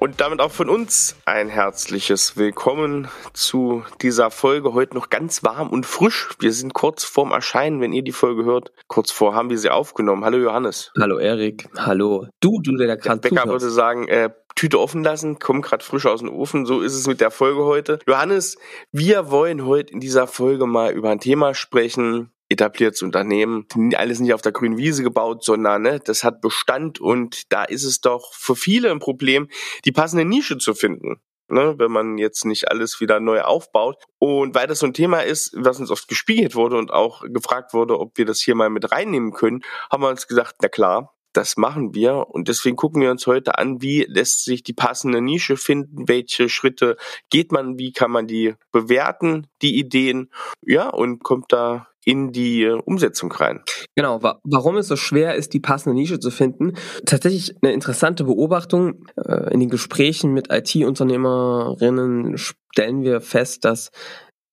Und damit auch von uns ein herzliches Willkommen zu dieser Folge. Heute noch ganz warm und frisch. Wir sind kurz vorm Erscheinen, wenn ihr die Folge hört. Kurz vor haben wir sie aufgenommen. Hallo Johannes. Hallo Erik. Hallo. Du, du der gerade Becker zuhörst. würde sagen, äh, Tüte offen lassen, kommt gerade frisch aus dem Ofen. So ist es mit der Folge heute. Johannes, wir wollen heute in dieser Folge mal über ein Thema sprechen, etabliertes Unternehmen, alles nicht auf der grünen Wiese gebaut, sondern ne, das hat Bestand und da ist es doch für viele ein Problem, die passende Nische zu finden. Ne, wenn man jetzt nicht alles wieder neu aufbaut. Und weil das so ein Thema ist, was uns oft gespiegelt wurde und auch gefragt wurde, ob wir das hier mal mit reinnehmen können, haben wir uns gesagt, na klar, das machen wir und deswegen gucken wir uns heute an, wie lässt sich die passende Nische finden, welche Schritte geht man, wie kann man die bewerten, die Ideen, ja, und kommt da in die äh, Umsetzung rein. Genau, wa warum es so schwer ist, die passende Nische zu finden. Tatsächlich eine interessante Beobachtung. Äh, in den Gesprächen mit IT-Unternehmerinnen stellen wir fest, dass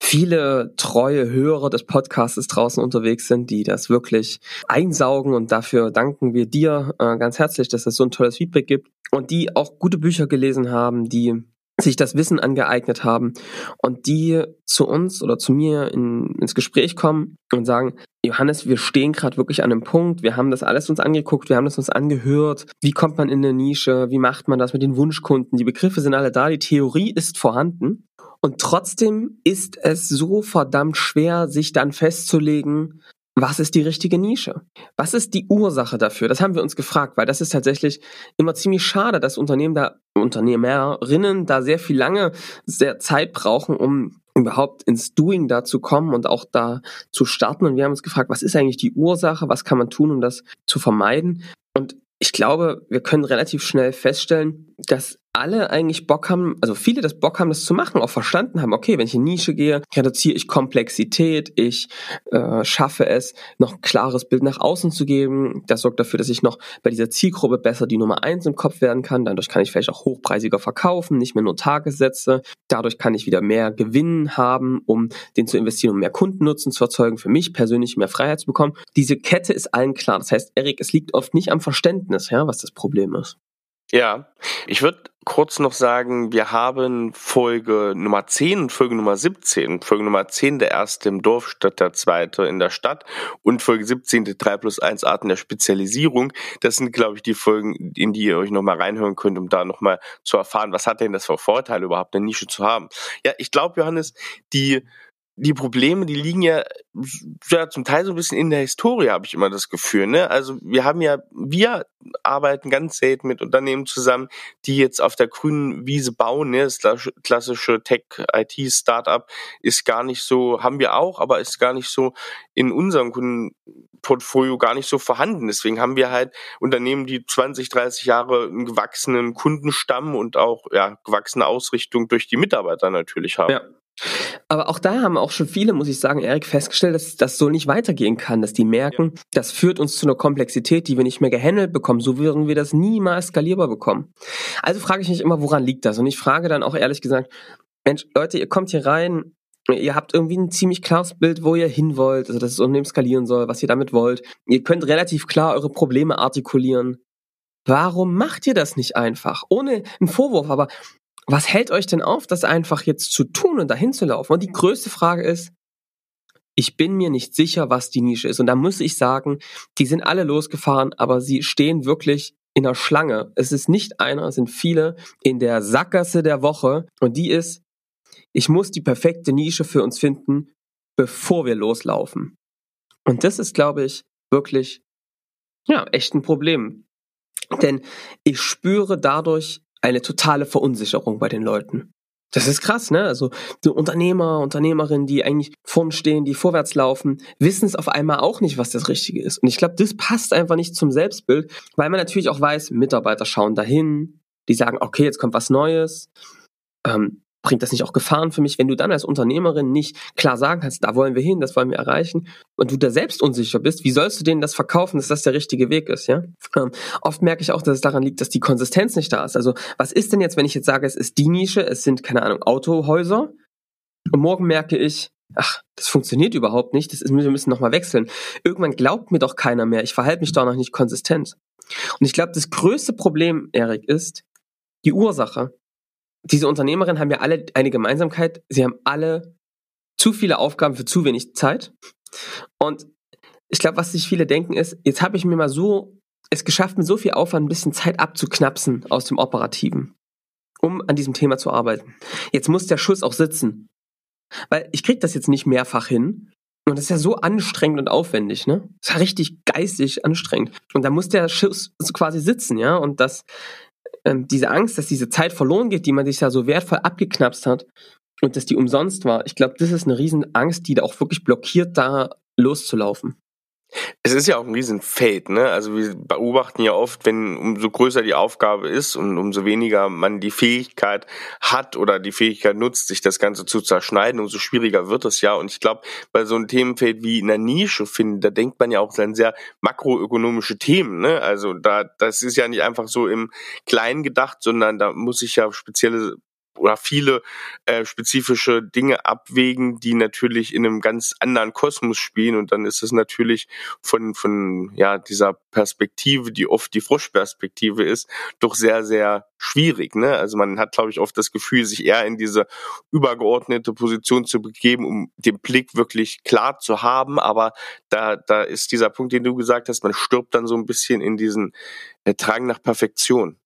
viele treue Hörer des Podcasts draußen unterwegs sind, die das wirklich einsaugen. Und dafür danken wir dir äh, ganz herzlich, dass es so ein tolles Feedback gibt und die auch gute Bücher gelesen haben, die sich das Wissen angeeignet haben und die zu uns oder zu mir in, ins Gespräch kommen und sagen, Johannes, wir stehen gerade wirklich an einem Punkt, wir haben das alles uns angeguckt, wir haben das uns angehört, wie kommt man in eine Nische, wie macht man das mit den Wunschkunden, die Begriffe sind alle da, die Theorie ist vorhanden und trotzdem ist es so verdammt schwer, sich dann festzulegen, was ist die richtige Nische? Was ist die Ursache dafür? Das haben wir uns gefragt, weil das ist tatsächlich immer ziemlich schade, dass Unternehmen da, Unternehmerinnen da sehr viel lange, sehr Zeit brauchen, um überhaupt ins Doing da zu kommen und auch da zu starten. Und wir haben uns gefragt, was ist eigentlich die Ursache? Was kann man tun, um das zu vermeiden? Und ich glaube, wir können relativ schnell feststellen, dass alle eigentlich Bock haben, also viele das Bock haben, das zu machen, auch verstanden haben, okay, wenn ich in Nische gehe, reduziere ich Komplexität, ich äh, schaffe es, noch ein klares Bild nach außen zu geben. Das sorgt dafür, dass ich noch bei dieser Zielgruppe besser die Nummer eins im Kopf werden kann. Dadurch kann ich vielleicht auch hochpreisiger verkaufen, nicht mehr nur Tagessätze. Dadurch kann ich wieder mehr Gewinn haben, um den zu investieren, um mehr Kundennutzen zu erzeugen, für mich persönlich mehr Freiheit zu bekommen. Diese Kette ist allen klar. Das heißt, Erik, es liegt oft nicht am Verständnis, ja, was das Problem ist. Ja, ich würde kurz noch sagen, wir haben Folge Nummer 10 und Folge Nummer 17. Folge Nummer 10 der erste im Dorf statt der zweite in der Stadt und Folge 17 die 3 plus 1 Arten der Spezialisierung. Das sind, glaube ich, die Folgen, in die ihr euch nochmal reinhören könnt, um da nochmal zu erfahren, was hat denn das für Vorteile überhaupt eine Nische zu haben. Ja, ich glaube, Johannes, die die Probleme, die liegen ja, ja zum Teil so ein bisschen in der Historie, habe ich immer das Gefühl. Ne? Also wir haben ja, wir arbeiten ganz selten mit Unternehmen zusammen, die jetzt auf der grünen Wiese bauen. Ne? Das klassische Tech-IT-Startup ist gar nicht so, haben wir auch, aber ist gar nicht so in unserem Kundenportfolio gar nicht so vorhanden. Deswegen haben wir halt Unternehmen, die 20, 30 Jahre einen gewachsenen Kundenstamm und auch ja, gewachsene Ausrichtung durch die Mitarbeiter natürlich haben. Ja. Aber auch da haben auch schon viele, muss ich sagen, Erik, festgestellt, dass das so nicht weitergehen kann, dass die merken, ja. das führt uns zu einer Komplexität, die wir nicht mehr gehandelt bekommen. So würden wir das niemals skalierbar bekommen. Also frage ich mich immer, woran liegt das? Und ich frage dann auch ehrlich gesagt, Mensch, Leute, ihr kommt hier rein, ihr habt irgendwie ein ziemlich klares Bild, wo ihr hin wollt, also dass das Unternehmen skalieren soll, was ihr damit wollt. Ihr könnt relativ klar eure Probleme artikulieren. Warum macht ihr das nicht einfach? Ohne einen Vorwurf, aber was hält euch denn auf, das einfach jetzt zu tun und dahin zu laufen? Und die größte Frage ist, ich bin mir nicht sicher, was die Nische ist. Und da muss ich sagen, die sind alle losgefahren, aber sie stehen wirklich in der Schlange. Es ist nicht einer, es sind viele in der Sackgasse der Woche. Und die ist, ich muss die perfekte Nische für uns finden, bevor wir loslaufen. Und das ist, glaube ich, wirklich, ja, echt ein Problem. Denn ich spüre dadurch eine totale Verunsicherung bei den Leuten. Das ist krass, ne? Also so Unternehmer, Unternehmerinnen, die eigentlich vorn stehen, die vorwärts laufen, wissen es auf einmal auch nicht, was das Richtige ist. Und ich glaube, das passt einfach nicht zum Selbstbild, weil man natürlich auch weiß, Mitarbeiter schauen dahin, die sagen, okay, jetzt kommt was Neues. Ähm, bringt das nicht auch Gefahren für mich, wenn du dann als Unternehmerin nicht klar sagen kannst, da wollen wir hin, das wollen wir erreichen und du da selbst unsicher bist, wie sollst du denen das verkaufen, dass das der richtige Weg ist, ja? Ähm, oft merke ich auch, dass es daran liegt, dass die Konsistenz nicht da ist. Also was ist denn jetzt, wenn ich jetzt sage, es ist die Nische, es sind keine Ahnung Autohäuser und morgen merke ich, ach, das funktioniert überhaupt nicht, das ist, wir müssen nochmal wechseln. Irgendwann glaubt mir doch keiner mehr, ich verhalte mich doch noch nicht konsistent. Und ich glaube, das größte Problem, Erik, ist die Ursache. Diese Unternehmerinnen haben ja alle eine Gemeinsamkeit, sie haben alle zu viele Aufgaben für zu wenig Zeit. Und ich glaube, was sich viele denken ist, jetzt habe ich mir mal so es geschafft, mit so viel Aufwand ein bisschen Zeit abzuknapsen aus dem Operativen, um an diesem Thema zu arbeiten. Jetzt muss der Schuss auch sitzen. Weil ich krieg das jetzt nicht mehrfach hin. Und das ist ja so anstrengend und aufwendig, ne? Das ist ja richtig geistig anstrengend. Und da muss der Schuss quasi sitzen, ja? Und das, ähm, diese Angst, dass diese Zeit verloren geht, die man sich ja so wertvoll abgeknapst hat und dass die umsonst war, ich glaube, das ist eine riesen Angst, die da auch wirklich blockiert, da loszulaufen. Es ist ja auch ein Riesenfeld, ne? Also wir beobachten ja oft, wenn umso größer die Aufgabe ist und umso weniger man die Fähigkeit hat oder die Fähigkeit nutzt, sich das Ganze zu zerschneiden, umso schwieriger wird es ja. Und ich glaube, bei so einem Themenfeld wie in der Nische finden, da denkt man ja auch an sehr makroökonomische Themen, ne? Also da, das ist ja nicht einfach so im Kleinen gedacht, sondern da muss ich ja spezielle oder viele äh, spezifische Dinge abwägen, die natürlich in einem ganz anderen Kosmos spielen und dann ist es natürlich von von ja dieser Perspektive, die oft die Froschperspektive ist, doch sehr sehr schwierig. Ne? Also man hat glaube ich oft das Gefühl, sich eher in diese übergeordnete Position zu begeben, um den Blick wirklich klar zu haben. Aber da da ist dieser Punkt, den du gesagt hast, man stirbt dann so ein bisschen in diesen äh, Drang nach Perfektion.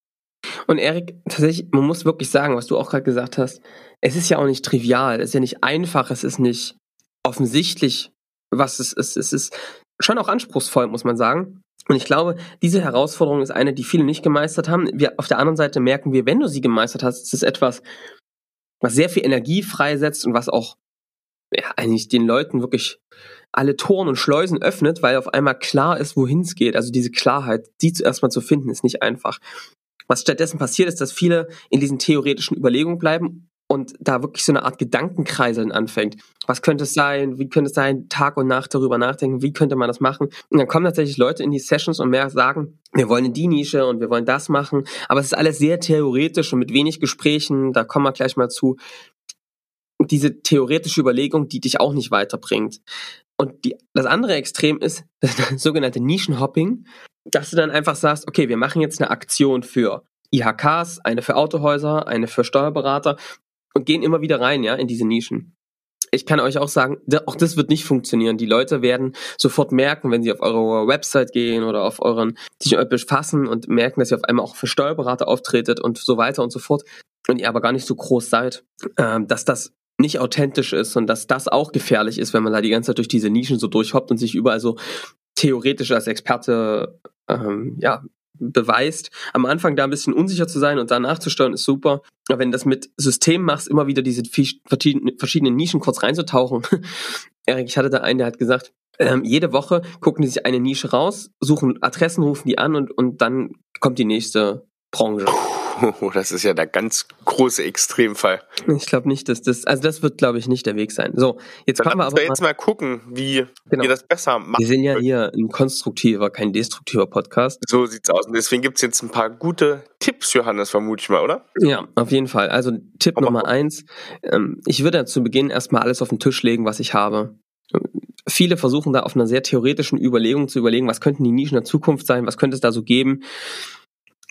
Und Erik, tatsächlich, man muss wirklich sagen, was du auch gerade gesagt hast, es ist ja auch nicht trivial, es ist ja nicht einfach, es ist nicht offensichtlich, was es ist. Es ist schon auch anspruchsvoll, muss man sagen. Und ich glaube, diese Herausforderung ist eine, die viele nicht gemeistert haben. Wir, auf der anderen Seite merken wir, wenn du sie gemeistert hast, ist es etwas, was sehr viel Energie freisetzt und was auch ja, eigentlich den Leuten wirklich alle Toren und Schleusen öffnet, weil auf einmal klar ist, wohin es geht. Also diese Klarheit, die zuerst mal zu finden, ist nicht einfach. Was stattdessen passiert ist, dass viele in diesen theoretischen Überlegungen bleiben und da wirklich so eine Art Gedankenkreiseln anfängt. Was könnte es sein? Wie könnte es sein? Tag und Nacht darüber nachdenken. Wie könnte man das machen? Und dann kommen tatsächlich Leute in die Sessions und mehr sagen, wir wollen in die Nische und wir wollen das machen. Aber es ist alles sehr theoretisch und mit wenig Gesprächen. Da kommen wir gleich mal zu. Diese theoretische Überlegung, die dich auch nicht weiterbringt. Und die, das andere Extrem ist das sogenannte Nischenhopping dass du dann einfach sagst, okay, wir machen jetzt eine Aktion für IHKs, eine für Autohäuser, eine für Steuerberater und gehen immer wieder rein, ja, in diese Nischen. Ich kann euch auch sagen, auch das wird nicht funktionieren. Die Leute werden sofort merken, wenn sie auf eure Website gehen oder auf euren, sich befassen und merken, dass ihr auf einmal auch für Steuerberater auftretet und so weiter und so fort und ihr aber gar nicht so groß seid, ähm, dass das nicht authentisch ist und dass das auch gefährlich ist, wenn man da die ganze Zeit durch diese Nischen so durchhoppt und sich überall so theoretisch als Experte ähm, ja, beweist. Am Anfang da ein bisschen unsicher zu sein und da nachzusteuern ist super. Aber wenn du das mit System machst, immer wieder diese verschiedenen Nischen kurz reinzutauchen. Erik, ich hatte da einen, der hat gesagt, ähm, jede Woche gucken die sich eine Nische raus, suchen Adressen, rufen die an und, und dann kommt die nächste Branche. Oh, das ist ja der ganz große Extremfall. Ich glaube nicht, dass das, also das wird, glaube ich, nicht der Weg sein. So, jetzt Dann kommen wir aber wir jetzt mal gucken, wie genau. wir das besser machen. Wir sind ja hier ein konstruktiver, kein destruktiver Podcast. So sieht's aus. Und deswegen gibt's jetzt ein paar gute Tipps, Johannes, vermute ich mal, oder? Ja, auf jeden Fall. Also Tipp aber Nummer eins. Ähm, ich würde zu Beginn erstmal alles auf den Tisch legen, was ich habe. Viele versuchen da auf einer sehr theoretischen Überlegung zu überlegen, was könnten die Nischen der Zukunft sein, was könnte es da so geben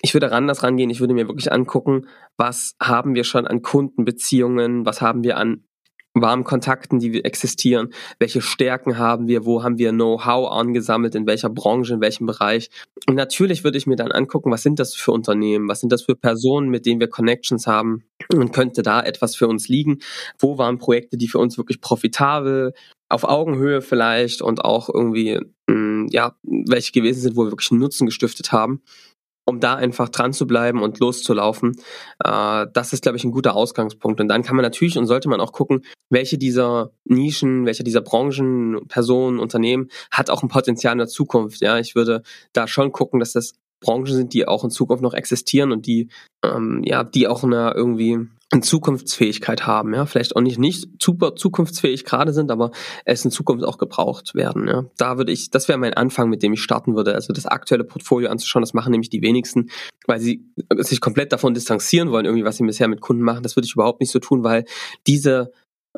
ich würde anders rangehen, ich würde mir wirklich angucken, was haben wir schon an Kundenbeziehungen, was haben wir an warmen Kontakten, die existieren, welche Stärken haben wir, wo haben wir Know-how angesammelt, in welcher Branche, in welchem Bereich. Und natürlich würde ich mir dann angucken, was sind das für Unternehmen, was sind das für Personen, mit denen wir Connections haben und könnte da etwas für uns liegen. Wo waren Projekte, die für uns wirklich profitabel, auf Augenhöhe vielleicht und auch irgendwie, mm, ja, welche gewesen sind, wo wir wirklich Nutzen gestiftet haben um da einfach dran zu bleiben und loszulaufen. Äh, das ist, glaube ich, ein guter Ausgangspunkt. Und dann kann man natürlich und sollte man auch gucken, welche dieser Nischen, welche dieser Branchen, Personen, Unternehmen hat auch ein Potenzial in der Zukunft. Ja, ich würde da schon gucken, dass das Branchen sind, die auch in Zukunft noch existieren und die, ähm, ja, die auch eine irgendwie eine Zukunftsfähigkeit haben, ja, vielleicht auch nicht nicht super zukunftsfähig gerade sind, aber es in Zukunft auch gebraucht werden, ja. Da würde ich, das wäre mein Anfang, mit dem ich starten würde, also das aktuelle Portfolio anzuschauen, das machen nämlich die wenigsten, weil sie sich komplett davon distanzieren wollen, irgendwie was sie bisher mit Kunden machen, das würde ich überhaupt nicht so tun, weil diese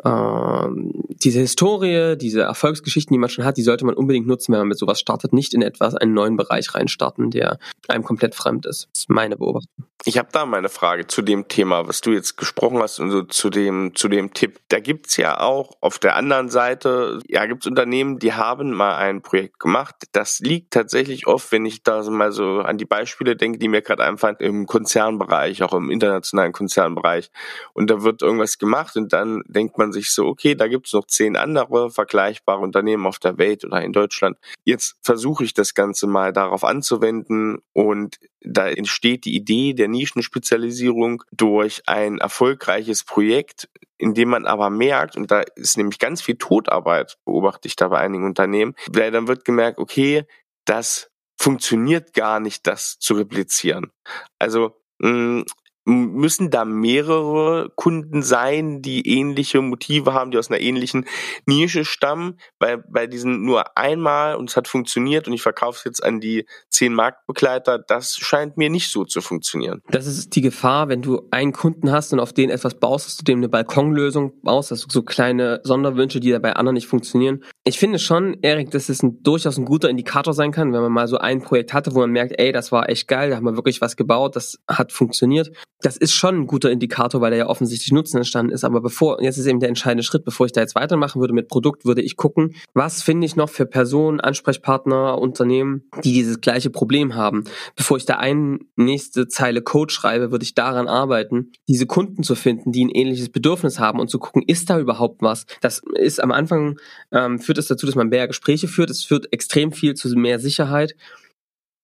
ähm, diese Historie, diese Erfolgsgeschichten, die man schon hat, die sollte man unbedingt nutzen, wenn man mit sowas startet. Nicht in etwas, einen neuen Bereich reinstarten, der einem komplett fremd ist. Das ist meine Beobachtung. Ich habe da meine Frage zu dem Thema, was du jetzt gesprochen hast und so zu dem, zu dem Tipp. Da gibt's ja auch auf der anderen Seite, ja, gibt's Unternehmen, die haben mal ein Projekt gemacht. Das liegt tatsächlich oft, wenn ich da mal so an die Beispiele denke, die mir gerade einfallen, im Konzernbereich, auch im internationalen Konzernbereich. Und da wird irgendwas gemacht und dann denkt man sich so, okay, da gibt's noch zehn andere vergleichbare Unternehmen auf der Welt oder in Deutschland. Jetzt versuche ich das Ganze mal darauf anzuwenden und da entsteht die Idee der Nischenspezialisierung durch ein erfolgreiches Projekt, in dem man aber merkt, und da ist nämlich ganz viel Todarbeit, beobachte ich da bei einigen Unternehmen, weil dann wird gemerkt, okay, das funktioniert gar nicht, das zu replizieren. Also mh, müssen da mehrere Kunden sein, die ähnliche Motive haben, die aus einer ähnlichen Nische stammen, weil bei diesen nur einmal und es hat funktioniert und ich verkaufe es jetzt an die zehn Marktbegleiter, das scheint mir nicht so zu funktionieren. Das ist die Gefahr, wenn du einen Kunden hast und auf den etwas baust, dass du dem eine Balkonlösung baust, dass du so kleine Sonderwünsche, die da bei anderen nicht funktionieren. Ich finde schon, Erik, dass es ein, durchaus ein guter Indikator sein kann, wenn man mal so ein Projekt hatte, wo man merkt, ey, das war echt geil, da haben wir wirklich was gebaut, das hat funktioniert das ist schon ein guter Indikator, weil da ja offensichtlich Nutzen entstanden ist. Aber bevor, jetzt ist eben der entscheidende Schritt, bevor ich da jetzt weitermachen würde mit Produkt, würde ich gucken, was finde ich noch für Personen, Ansprechpartner, Unternehmen, die dieses gleiche Problem haben. Bevor ich da eine nächste Zeile Code schreibe, würde ich daran arbeiten, diese Kunden zu finden, die ein ähnliches Bedürfnis haben und zu gucken, ist da überhaupt was? Das ist am Anfang, ähm, führt es dazu, dass man mehr Gespräche führt. Es führt extrem viel zu mehr Sicherheit.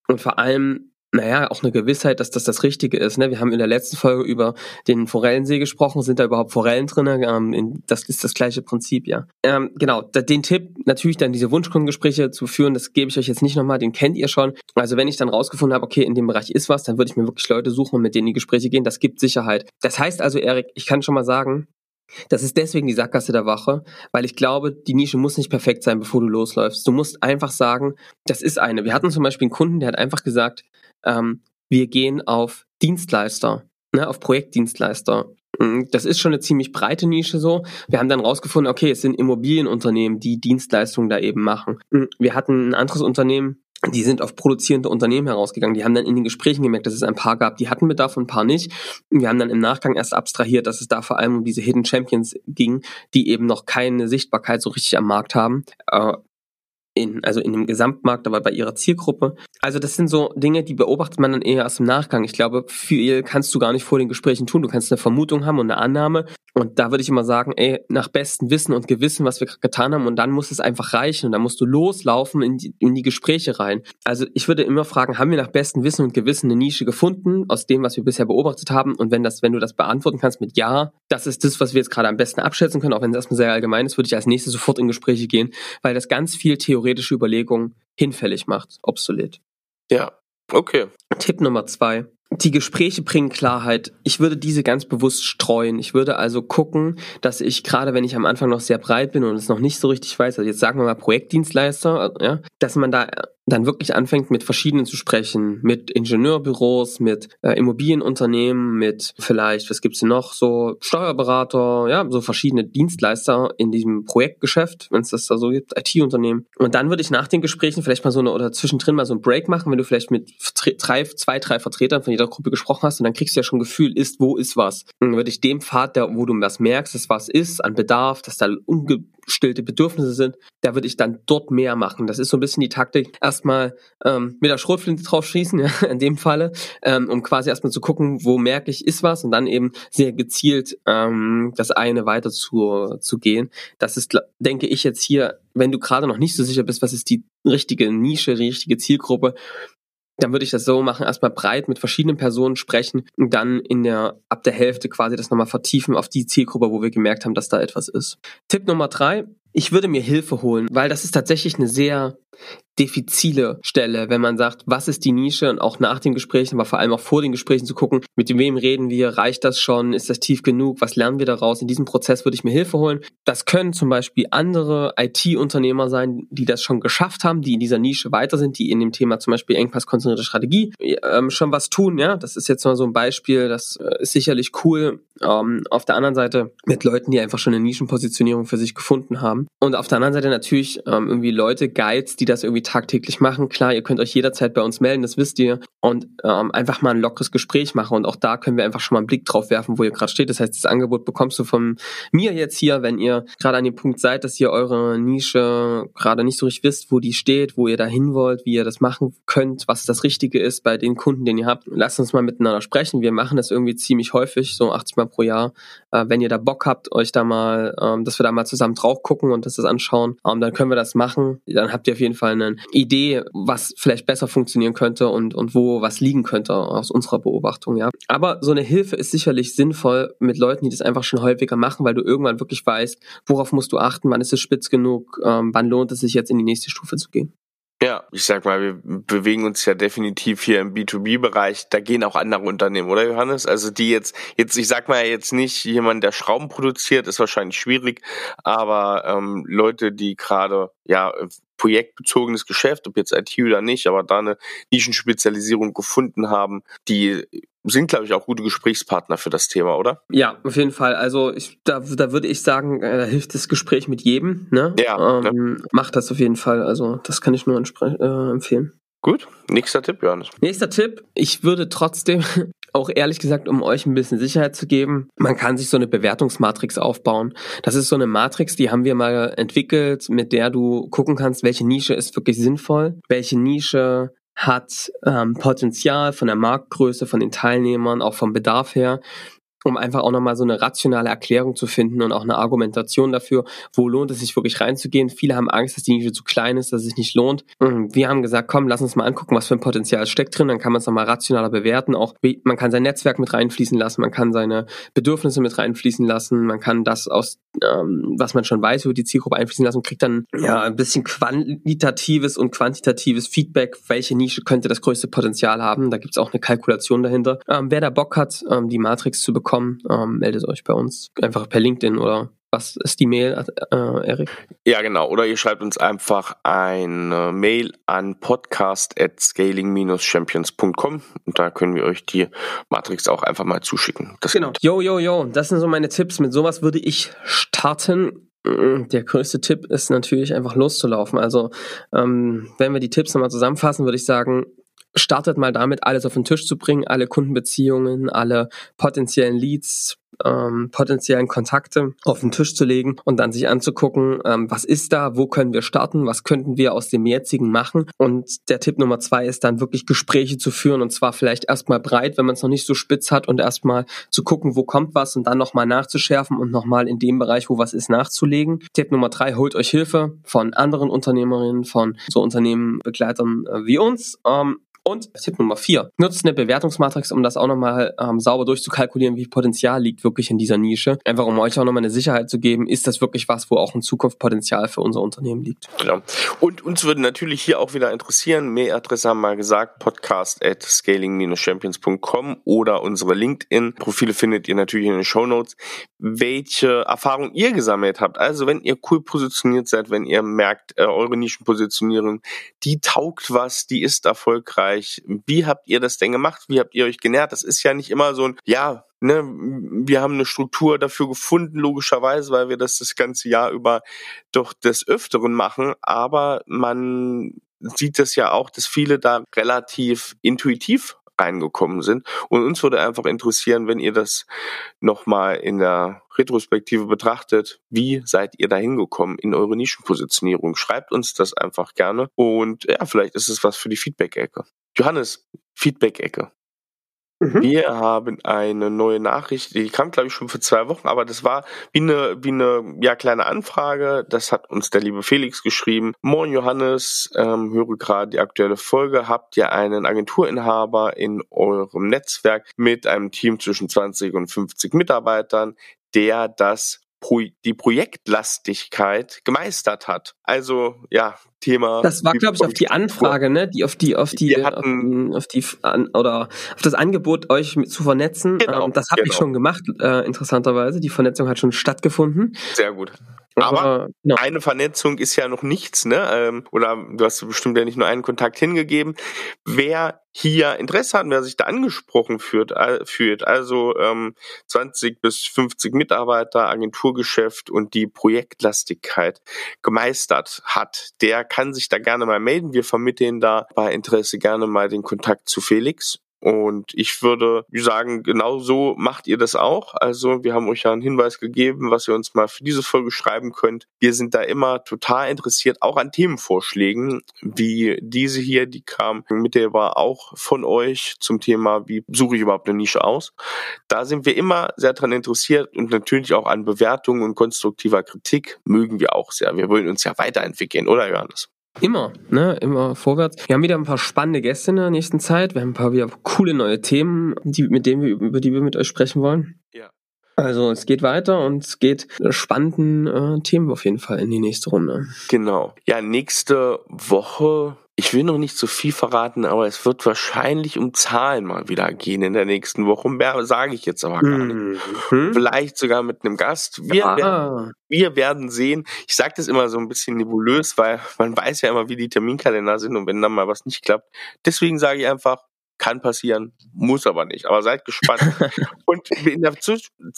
Und vor allem naja, auch eine Gewissheit, dass das das Richtige ist. Ne? Wir haben in der letzten Folge über den Forellensee gesprochen. Sind da überhaupt Forellen drin? Ähm, das ist das gleiche Prinzip, ja. Ähm, genau, den Tipp, natürlich dann diese Wunschkundengespräche zu führen, das gebe ich euch jetzt nicht nochmal, den kennt ihr schon. Also wenn ich dann rausgefunden habe, okay, in dem Bereich ist was, dann würde ich mir wirklich Leute suchen und mit denen die Gespräche gehen. Das gibt Sicherheit. Das heißt also, Erik, ich kann schon mal sagen, das ist deswegen die Sackgasse der Wache, weil ich glaube, die Nische muss nicht perfekt sein, bevor du losläufst. Du musst einfach sagen, das ist eine. Wir hatten zum Beispiel einen Kunden, der hat einfach gesagt, ähm, wir gehen auf Dienstleister, ne, auf Projektdienstleister. Mhm, das ist schon eine ziemlich breite Nische so. Wir haben dann rausgefunden, okay, es sind Immobilienunternehmen, die Dienstleistungen da eben machen. Mhm, wir hatten ein anderes Unternehmen, die sind auf produzierende Unternehmen herausgegangen. Die haben dann in den Gesprächen gemerkt, dass es ein paar gab, die hatten Bedarf und ein paar nicht. Wir haben dann im Nachgang erst abstrahiert, dass es da vor allem um diese Hidden Champions ging, die eben noch keine Sichtbarkeit so richtig am Markt haben. In, also in dem Gesamtmarkt, aber bei ihrer Zielgruppe. Also das sind so Dinge, die beobachtet man dann eher erst im Nachgang. Ich glaube, viel kannst du gar nicht vor den Gesprächen tun. Du kannst eine Vermutung haben und eine Annahme. Und da würde ich immer sagen, ey, nach bestem Wissen und Gewissen, was wir getan haben, und dann muss es einfach reichen. Und dann musst du loslaufen in die, in die Gespräche rein. Also ich würde immer fragen, haben wir nach bestem Wissen und Gewissen eine Nische gefunden, aus dem, was wir bisher beobachtet haben? Und wenn das, wenn du das beantworten kannst mit Ja, das ist das, was wir jetzt gerade am besten abschätzen können, auch wenn es erstmal sehr allgemein ist, würde ich als nächstes sofort in Gespräche gehen, weil das ganz viel Theorie theoretische Überlegungen hinfällig macht, obsolet. Ja, okay. Tipp Nummer zwei. Die Gespräche bringen Klarheit. Ich würde diese ganz bewusst streuen. Ich würde also gucken, dass ich gerade, wenn ich am Anfang noch sehr breit bin und es noch nicht so richtig weiß, also jetzt sagen wir mal Projektdienstleister, ja, dass man da dann wirklich anfängt, mit verschiedenen zu sprechen, mit Ingenieurbüros, mit äh, Immobilienunternehmen, mit vielleicht, was gibt's denn noch, so Steuerberater, ja, so verschiedene Dienstleister in diesem Projektgeschäft, wenn es das da so gibt, IT-Unternehmen. Und dann würde ich nach den Gesprächen vielleicht mal so eine, oder zwischendrin mal so ein Break machen, wenn du vielleicht mit drei, zwei, drei Vertretern von jeder Gruppe gesprochen hast und dann kriegst du ja schon ein Gefühl, ist, wo ist was. Und dann würde ich dem Pfad, der, wo du was merkst, dass was ist, an Bedarf, dass da unge stillte Bedürfnisse sind, da würde ich dann dort mehr machen. Das ist so ein bisschen die Taktik. Erstmal ähm, mit der Schrotflinte drauf schießen, ja, in dem Falle, ähm, um quasi erstmal zu gucken, wo merke ich, ist was und dann eben sehr gezielt ähm, das eine weiter zu, zu gehen. Das ist, denke ich, jetzt hier, wenn du gerade noch nicht so sicher bist, was ist die richtige Nische, die richtige Zielgruppe, dann würde ich das so machen, erstmal breit mit verschiedenen Personen sprechen und dann in der, ab der Hälfte quasi das nochmal vertiefen auf die Zielgruppe, wo wir gemerkt haben, dass da etwas ist. Tipp Nummer drei, ich würde mir Hilfe holen, weil das ist tatsächlich eine sehr Defizile stelle, wenn man sagt, was ist die Nische und auch nach den Gesprächen, aber vor allem auch vor den Gesprächen zu gucken, mit wem reden wir, reicht das schon, ist das tief genug, was lernen wir daraus? In diesem Prozess würde ich mir Hilfe holen. Das können zum Beispiel andere IT-Unternehmer sein, die das schon geschafft haben, die in dieser Nische weiter sind, die in dem Thema zum Beispiel engpasskonzentrierte Strategie ähm, schon was tun. Ja, das ist jetzt mal so ein Beispiel, das äh, ist sicherlich cool. Ähm, auf der anderen Seite mit Leuten, die einfach schon eine Nischenpositionierung für sich gefunden haben. Und auf der anderen Seite natürlich ähm, irgendwie Leute, Guides, die das irgendwie tagtäglich machen. Klar, ihr könnt euch jederzeit bei uns melden, das wisst ihr. Und ähm, einfach mal ein lockeres Gespräch machen. Und auch da können wir einfach schon mal einen Blick drauf werfen, wo ihr gerade steht. Das heißt, das Angebot bekommst du von mir jetzt hier, wenn ihr gerade an dem Punkt seid, dass ihr eure Nische gerade nicht so richtig wisst, wo die steht, wo ihr dahin wollt, wie ihr das machen könnt, was das Richtige ist bei den Kunden, den ihr habt. Lasst uns mal miteinander sprechen. Wir machen das irgendwie ziemlich häufig, so 80 Mal pro Jahr. Äh, wenn ihr da Bock habt, euch da mal, ähm, dass wir da mal zusammen drauf gucken und das, das anschauen, ähm, dann können wir das machen. Dann habt ihr auf jeden Fall eine Idee, was vielleicht besser funktionieren könnte und, und wo was liegen könnte aus unserer Beobachtung, ja. Aber so eine Hilfe ist sicherlich sinnvoll mit Leuten, die das einfach schon häufiger machen, weil du irgendwann wirklich weißt, worauf musst du achten, wann ist es spitz genug, ähm, wann lohnt es sich jetzt in die nächste Stufe zu gehen. Ja, ich sag mal, wir bewegen uns ja definitiv hier im B2B-Bereich. Da gehen auch andere Unternehmen, oder Johannes? Also die jetzt, jetzt, ich sag mal jetzt nicht jemand, der Schrauben produziert, ist wahrscheinlich schwierig, aber ähm, Leute, die gerade ja projektbezogenes Geschäft, ob jetzt IT oder nicht, aber da eine Nischenspezialisierung gefunden haben, die sind, glaube ich, auch gute Gesprächspartner für das Thema, oder? Ja, auf jeden Fall. Also ich, da, da würde ich sagen, äh, da hilft das Gespräch mit jedem. Ne? Ja. Ähm, ja. Macht das auf jeden Fall. Also das kann ich nur äh, empfehlen. Gut, nächster Tipp, Johannes. Nächster Tipp, ich würde trotzdem auch ehrlich gesagt, um euch ein bisschen Sicherheit zu geben, man kann sich so eine Bewertungsmatrix aufbauen. Das ist so eine Matrix, die haben wir mal entwickelt, mit der du gucken kannst, welche Nische ist wirklich sinnvoll, welche Nische hat ähm, Potenzial von der Marktgröße, von den Teilnehmern, auch vom Bedarf her um einfach auch nochmal so eine rationale Erklärung zu finden und auch eine Argumentation dafür, wo lohnt es sich wirklich reinzugehen. Viele haben Angst, dass die Nische zu klein ist, dass es sich nicht lohnt. Mhm, wir haben gesagt, komm, lass uns mal angucken, was für ein Potenzial steckt drin, dann kann man es nochmal rationaler bewerten. Auch man kann sein Netzwerk mit reinfließen lassen, man kann seine Bedürfnisse mit reinfließen lassen, man kann das aus, ähm, was man schon weiß, über die Zielgruppe einfließen lassen und kriegt dann ja ein bisschen qualitatives und quantitatives Feedback, welche Nische könnte das größte Potenzial haben. Da gibt's auch eine Kalkulation dahinter. Ähm, wer da Bock hat, ähm, die Matrix zu bekommen, bekommen, ähm, meldet euch bei uns einfach per LinkedIn oder was ist die Mail, äh, Erik? Ja, genau. Oder ihr schreibt uns einfach eine Mail an podcast at scaling-champions.com und da können wir euch die Matrix auch einfach mal zuschicken. Das genau. Yo, yo, yo. Das sind so meine Tipps. Mit sowas würde ich starten. Der größte Tipp ist natürlich einfach loszulaufen. Also, ähm, wenn wir die Tipps nochmal zusammenfassen, würde ich sagen, startet mal damit, alles auf den Tisch zu bringen, alle Kundenbeziehungen, alle potenziellen Leads, ähm, potenziellen Kontakte auf den Tisch zu legen und dann sich anzugucken, ähm, was ist da, wo können wir starten, was könnten wir aus dem jetzigen machen. Und der Tipp Nummer zwei ist dann wirklich Gespräche zu führen und zwar vielleicht erstmal breit, wenn man es noch nicht so spitz hat und erstmal zu gucken, wo kommt was und dann nochmal nachzuschärfen und nochmal in dem Bereich, wo was ist, nachzulegen. Tipp Nummer drei, holt euch Hilfe von anderen Unternehmerinnen, von so Unternehmenbegleitern äh, wie uns. Ähm, und Tipp Nummer vier, nutzt eine Bewertungsmatrix, um das auch nochmal ähm, sauber durchzukalkulieren, wie Potenzial liegt wirklich in dieser Nische. Einfach um euch auch nochmal eine Sicherheit zu geben, ist das wirklich was, wo auch in Zukunft Potenzial für unser Unternehmen liegt. Genau. Und uns würde natürlich hier auch wieder interessieren, Mailadresse haben wir gesagt, podcast at scaling-champions.com oder unsere LinkedIn-Profile findet ihr natürlich in den Show Notes, welche Erfahrungen ihr gesammelt habt. Also wenn ihr cool positioniert seid, wenn ihr merkt, äh, eure Nischenpositionierung, die taugt was, die ist erfolgreich, Bereich. Wie habt ihr das denn gemacht? Wie habt ihr euch genährt? Das ist ja nicht immer so ein, ja, ne, wir haben eine Struktur dafür gefunden, logischerweise, weil wir das das ganze Jahr über doch des Öfteren machen, aber man sieht das ja auch, dass viele da relativ intuitiv reingekommen sind. Und uns würde einfach interessieren, wenn ihr das nochmal in der Retrospektive betrachtet, wie seid ihr da hingekommen in eure Nischenpositionierung? Schreibt uns das einfach gerne und ja, vielleicht ist es was für die Feedback-Ecke. Johannes, Feedback-Ecke. Mhm. Wir haben eine neue Nachricht, die kam glaube ich schon vor zwei Wochen, aber das war wie eine, wie eine ja, kleine Anfrage. Das hat uns der liebe Felix geschrieben. Moin Johannes, ähm, höre gerade die aktuelle Folge. Habt ihr einen Agenturinhaber in eurem Netzwerk mit einem Team zwischen 20 und 50 Mitarbeitern, der das die Projektlastigkeit gemeistert hat. Also ja, Thema. Das war, glaube ich, auf die Anfrage, ne? Die auf die, auf die, hatten, auf die, auf die oder auf das Angebot, euch zu vernetzen. Genau, ähm, das habe genau. ich schon gemacht, äh, interessanterweise. Die Vernetzung hat schon stattgefunden. Sehr gut. Aber no. eine Vernetzung ist ja noch nichts, ne? Ähm, oder du hast bestimmt ja nicht nur einen Kontakt hingegeben. Wer hier Interesse hat, wer sich da angesprochen fühlt, äh, fühlt, also ähm, 20 bis 50 Mitarbeiter, Agenturgeschäft und die Projektlastigkeit gemeistert hat, der kann sich da gerne mal melden. Wir vermitteln da bei Interesse gerne mal den Kontakt zu Felix. Und ich würde sagen, genau so macht ihr das auch. Also wir haben euch ja einen Hinweis gegeben, was ihr uns mal für diese Folge schreiben könnt. Wir sind da immer total interessiert, auch an Themenvorschlägen, wie diese hier, die kam mit der war auch von euch zum Thema, wie suche ich überhaupt eine Nische aus. Da sind wir immer sehr dran interessiert und natürlich auch an Bewertungen und konstruktiver Kritik mögen wir auch sehr. Wir wollen uns ja weiterentwickeln, oder Johannes? Immer, ne, immer vorwärts. Wir haben wieder ein paar spannende Gäste in der nächsten Zeit. Wir haben ein paar wieder coole neue Themen, die, mit denen wir, über die wir mit euch sprechen wollen. Ja. Also es geht weiter und es geht spannenden äh, Themen auf jeden Fall in die nächste Runde. Genau. Ja, nächste Woche ich will noch nicht zu viel verraten, aber es wird wahrscheinlich um Zahlen mal wieder gehen in der nächsten Woche. Mehr sage ich jetzt aber gar nicht. Mhm. Vielleicht sogar mit einem Gast. Wir, ah. werden, wir werden sehen. Ich sage das immer so ein bisschen nebulös, weil man weiß ja immer, wie die Terminkalender sind und wenn dann mal was nicht klappt. Deswegen sage ich einfach, kann passieren, muss aber nicht. Aber seid gespannt. und in der,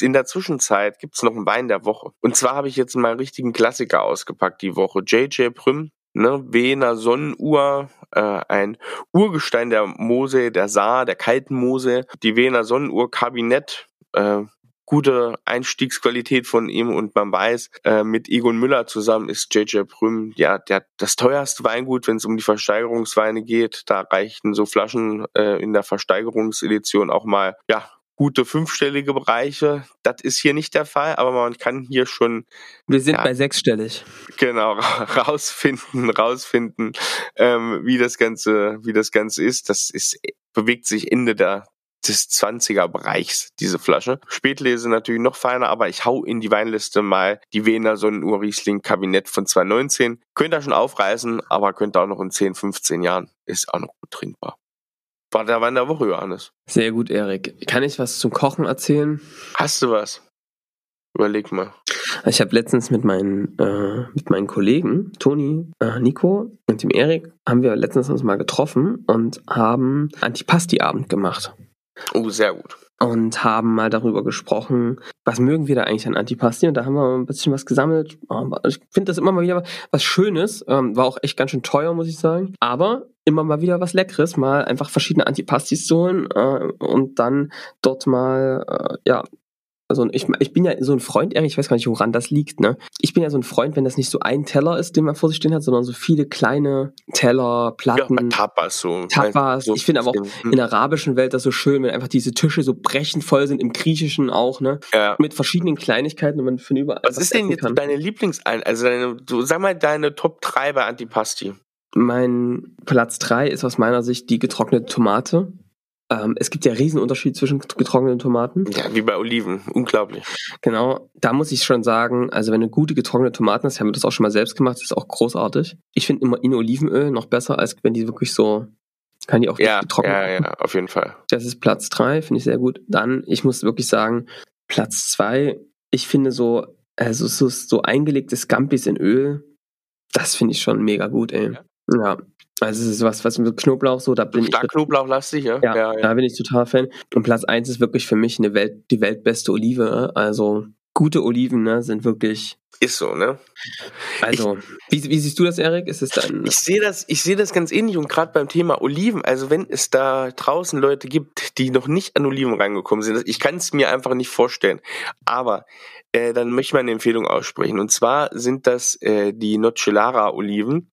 in der Zwischenzeit gibt's noch einen Wein der Woche. Und zwar habe ich jetzt mal einen richtigen Klassiker ausgepackt die Woche. JJ Prüm ne, Wener Sonnenuhr, äh, ein Urgestein der Mose, der Saar, der kalten Mose, die Wener Sonnenuhr Kabinett, äh, gute Einstiegsqualität von ihm und man weiß, äh, mit Egon Müller zusammen ist JJ Prüm ja der das teuerste Weingut, wenn es um die Versteigerungsweine geht. Da reichten so Flaschen äh, in der Versteigerungsedition auch mal ja gute fünfstellige Bereiche. Das ist hier nicht der Fall, aber man kann hier schon. Wir sind ja, bei sechsstellig. Genau, rausfinden, rausfinden, ähm, wie das Ganze, wie das Ganze ist. Das ist, bewegt sich Ende der des 20er Bereichs, diese Flasche. Spätlese natürlich noch feiner, aber ich hau in die Weinliste mal die Wiener Sonnenuhr Riesling Kabinett von 2019. Könnt ihr schon aufreißen, aber könnt ihr auch noch in 10, 15 Jahren. Ist auch noch gut trinkbar. War der Wein der Woche, Johannes. Sehr gut, Erik. Kann ich was zum Kochen erzählen? Hast du was? Überleg mal. Ich habe letztens mit meinen, äh, mit meinen Kollegen, Toni, äh, Nico und dem Erik, haben wir letztens uns mal getroffen und haben Antipasti-Abend gemacht. Oh, sehr gut. Und haben mal darüber gesprochen, was mögen wir da eigentlich an Antipasti? Und da haben wir ein bisschen was gesammelt. Ich finde das immer mal wieder was Schönes. Ähm, war auch echt ganz schön teuer, muss ich sagen. Aber immer mal wieder was Leckeres, mal einfach verschiedene Antipastis holen äh, und dann dort mal äh, ja also ich, ich bin ja so ein Freund, Erik, ich weiß gar nicht, woran das liegt, ne? Ich bin ja so ein Freund, wenn das nicht so ein Teller ist, den man vor sich stehen hat, sondern so viele kleine Teller, Platten. Ja, Tapas so. Tapas. So ich finde aber auch in der arabischen Welt das so schön, wenn einfach diese Tische so brechend voll sind, im Griechischen auch, ne? Ja. Mit verschiedenen Kleinigkeiten und man von überall. Was, was ist denn jetzt kann. deine Lieblings, also deine, du, sag mal deine Top 3 bei Antipasti? Mein Platz 3 ist aus meiner Sicht die getrocknete Tomate. Ähm, es gibt ja Riesenunterschied zwischen getrockneten Tomaten. Ja, wie bei Oliven. Unglaublich. Genau. Da muss ich schon sagen, also wenn du gute getrocknete Tomaten hast, haben wir das auch schon mal selbst gemacht, das ist auch großartig. Ich finde immer in Olivenöl noch besser, als wenn die wirklich so kann die auch ja, getrocknet Ja, ja, auf jeden Fall. Das ist Platz drei, finde ich sehr gut. Dann, ich muss wirklich sagen, Platz zwei, ich finde so, also so, so eingelegtes Gampis in Öl, das finde ich schon mega gut, ey. Ja. Ja. Also es ist was, was mit Knoblauch so, da bin Stark ich. Knoblauchlastig, ja? Ja, ja, ja. Da bin ich total Fan. Und Platz eins ist wirklich für mich eine Welt, die weltbeste Olive. Also gute Oliven, ne, sind wirklich. Ist so, ne? Also, ich, wie, wie siehst du das, Erik? Ist es dann? Ich sehe das, ich sehe das ganz ähnlich und gerade beim Thema Oliven, also wenn es da draußen Leute gibt, die noch nicht an Oliven reingekommen sind, ich kann es mir einfach nicht vorstellen. Aber äh, dann möchte ich mal eine Empfehlung aussprechen. Und zwar sind das äh, die Nocellara Oliven.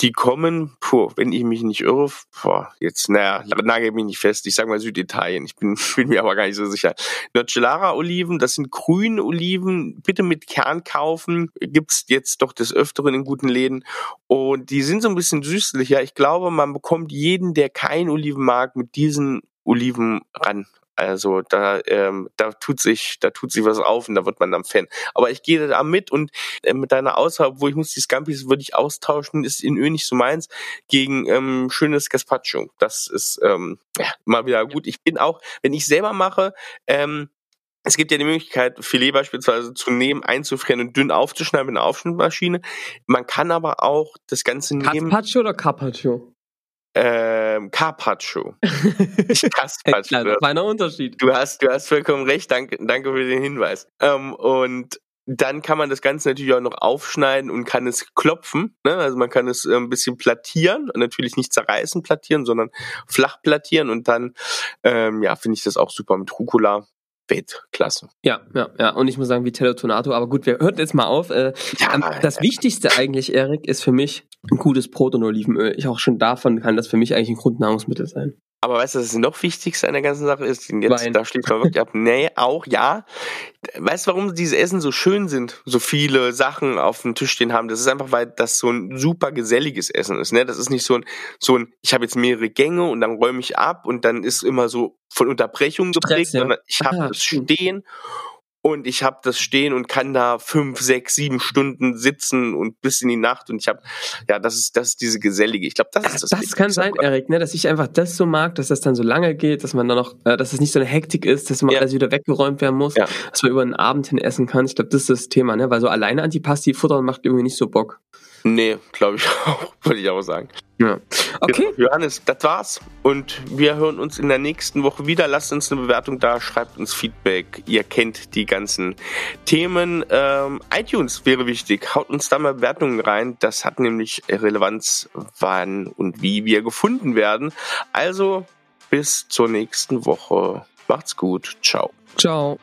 Die kommen, puh, wenn ich mich nicht irre, boah, jetzt, naja, nagel mich nicht fest, ich sag mal Süditalien, ich bin, bin mir aber gar nicht so sicher. Nocellara-Oliven, das sind grüne Oliven, bitte mit Kern kaufen, gibt's jetzt doch des Öfteren in guten Läden und die sind so ein bisschen süßlicher. Ich glaube, man bekommt jeden, der kein Oliven mag, mit diesen Oliven ran Also da, ähm, da tut sich, da tut sich was auf und da wird man dann Fan. Aber ich gehe da mit und äh, mit deiner Aussage, wo ich muss die Scampis würde ich austauschen, ist in Öl nicht so meins, gegen ähm, schönes Gazpacho. Das ist ähm, ja, mal wieder gut. Ich bin auch, wenn ich selber mache, ähm, es gibt ja die Möglichkeit, Filet beispielsweise zu nehmen, einzufrieren und dünn aufzuschneiden mit einer Aufschnittmaschine. Man kann aber auch das Ganze nehmen. Carpaccio oder Carpaccio? Ähm, Carpaccio. Nicht Carpaccio. Kleiner, feiner Unterschied. Du hast, du hast vollkommen recht. Danke, danke für den Hinweis. Ähm, und dann kann man das Ganze natürlich auch noch aufschneiden und kann es klopfen. Ne? Also man kann es äh, ein bisschen plattieren, natürlich nicht zerreißen plattieren, sondern flach plattieren und dann, ähm, ja, finde ich das auch super mit Rucola. Weltklasse. Ja, ja, ja. Und ich muss sagen, Vitello Tonato. Aber gut, wir hören jetzt mal auf. Äh, ja, das ja. Wichtigste eigentlich, Erik, ist für mich ein gutes Brot und Olivenöl. Ich auch schon davon kann das für mich eigentlich ein Grundnahrungsmittel sein. Aber weißt du, was das noch Wichtigste an der ganzen Sache ist? Jetzt, Wein. da schließt man wirklich ab. Nee, auch ja. Weißt du, warum diese Essen so schön sind? So viele Sachen auf dem Tisch stehen haben. Das ist einfach, weil das so ein super geselliges Essen ist. Ne? Das ist nicht so ein, so ein, ich habe jetzt mehrere Gänge und dann räume ich ab und dann ist immer so von Unterbrechungen geprägt, ja. sondern ich habe das Stehen und ich habe das stehen und kann da fünf, sechs, sieben Stunden sitzen und bis in die Nacht und ich habe, ja, das ist das ist diese gesellige. Ich glaube, das ist das. Das kann sein, Erik, ne, dass ich einfach das so mag, dass das dann so lange geht, dass man dann noch, äh, dass es nicht so eine Hektik ist, dass man ja. alles wieder weggeräumt werden muss, ja. dass man über den Abend hin essen kann. Ich glaube, das ist das Thema, ne, weil so alleine Antipasti futtern macht irgendwie nicht so Bock. Nee, glaube ich auch, würde ich auch sagen. Ja. Okay. Genau, Johannes, das war's. Und wir hören uns in der nächsten Woche wieder. Lasst uns eine Bewertung da, schreibt uns Feedback. Ihr kennt die ganzen Themen. Ähm, iTunes wäre wichtig. Haut uns da mal Bewertungen rein. Das hat nämlich Relevanz, wann und wie wir gefunden werden. Also bis zur nächsten Woche. Macht's gut. Ciao. Ciao.